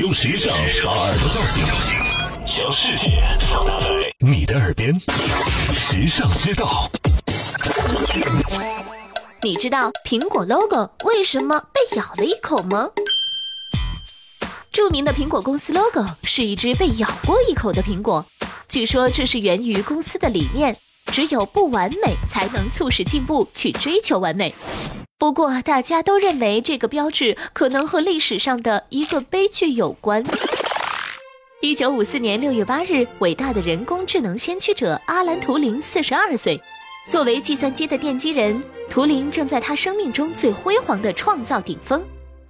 用时尚把耳朵叫醒，将世界放大在你的耳边。时尚之道，你知道苹果 logo 为什么被咬了一口吗？著名的苹果公司 logo 是一只被咬过一口的苹果，据说这是源于公司的理念：只有不完美才能促使进步，去追求完美。不过，大家都认为这个标志可能和历史上的一个悲剧有关。一九五四年六月八日，伟大的人工智能先驱者阿兰·图灵四十二岁。作为计算机的奠基人，图灵正在他生命中最辉煌的创造顶峰。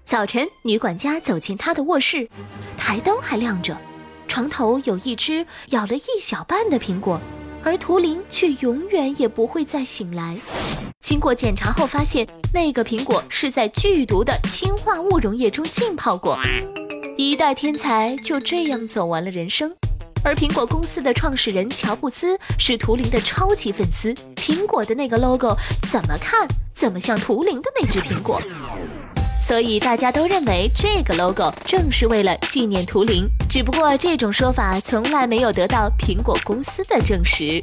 早晨，女管家走进他的卧室，台灯还亮着，床头有一只咬了一小半的苹果，而图灵却永远也不会再醒来。经过检查后，发现那个苹果是在剧毒的氢化物溶液中浸泡过。一代天才就这样走完了人生。而苹果公司的创始人乔布斯是图灵的超级粉丝，苹果的那个 logo 怎么看怎么像图灵的那只苹果，所以大家都认为这个 logo 正是为了纪念图灵。只不过这种说法从来没有得到苹果公司的证实。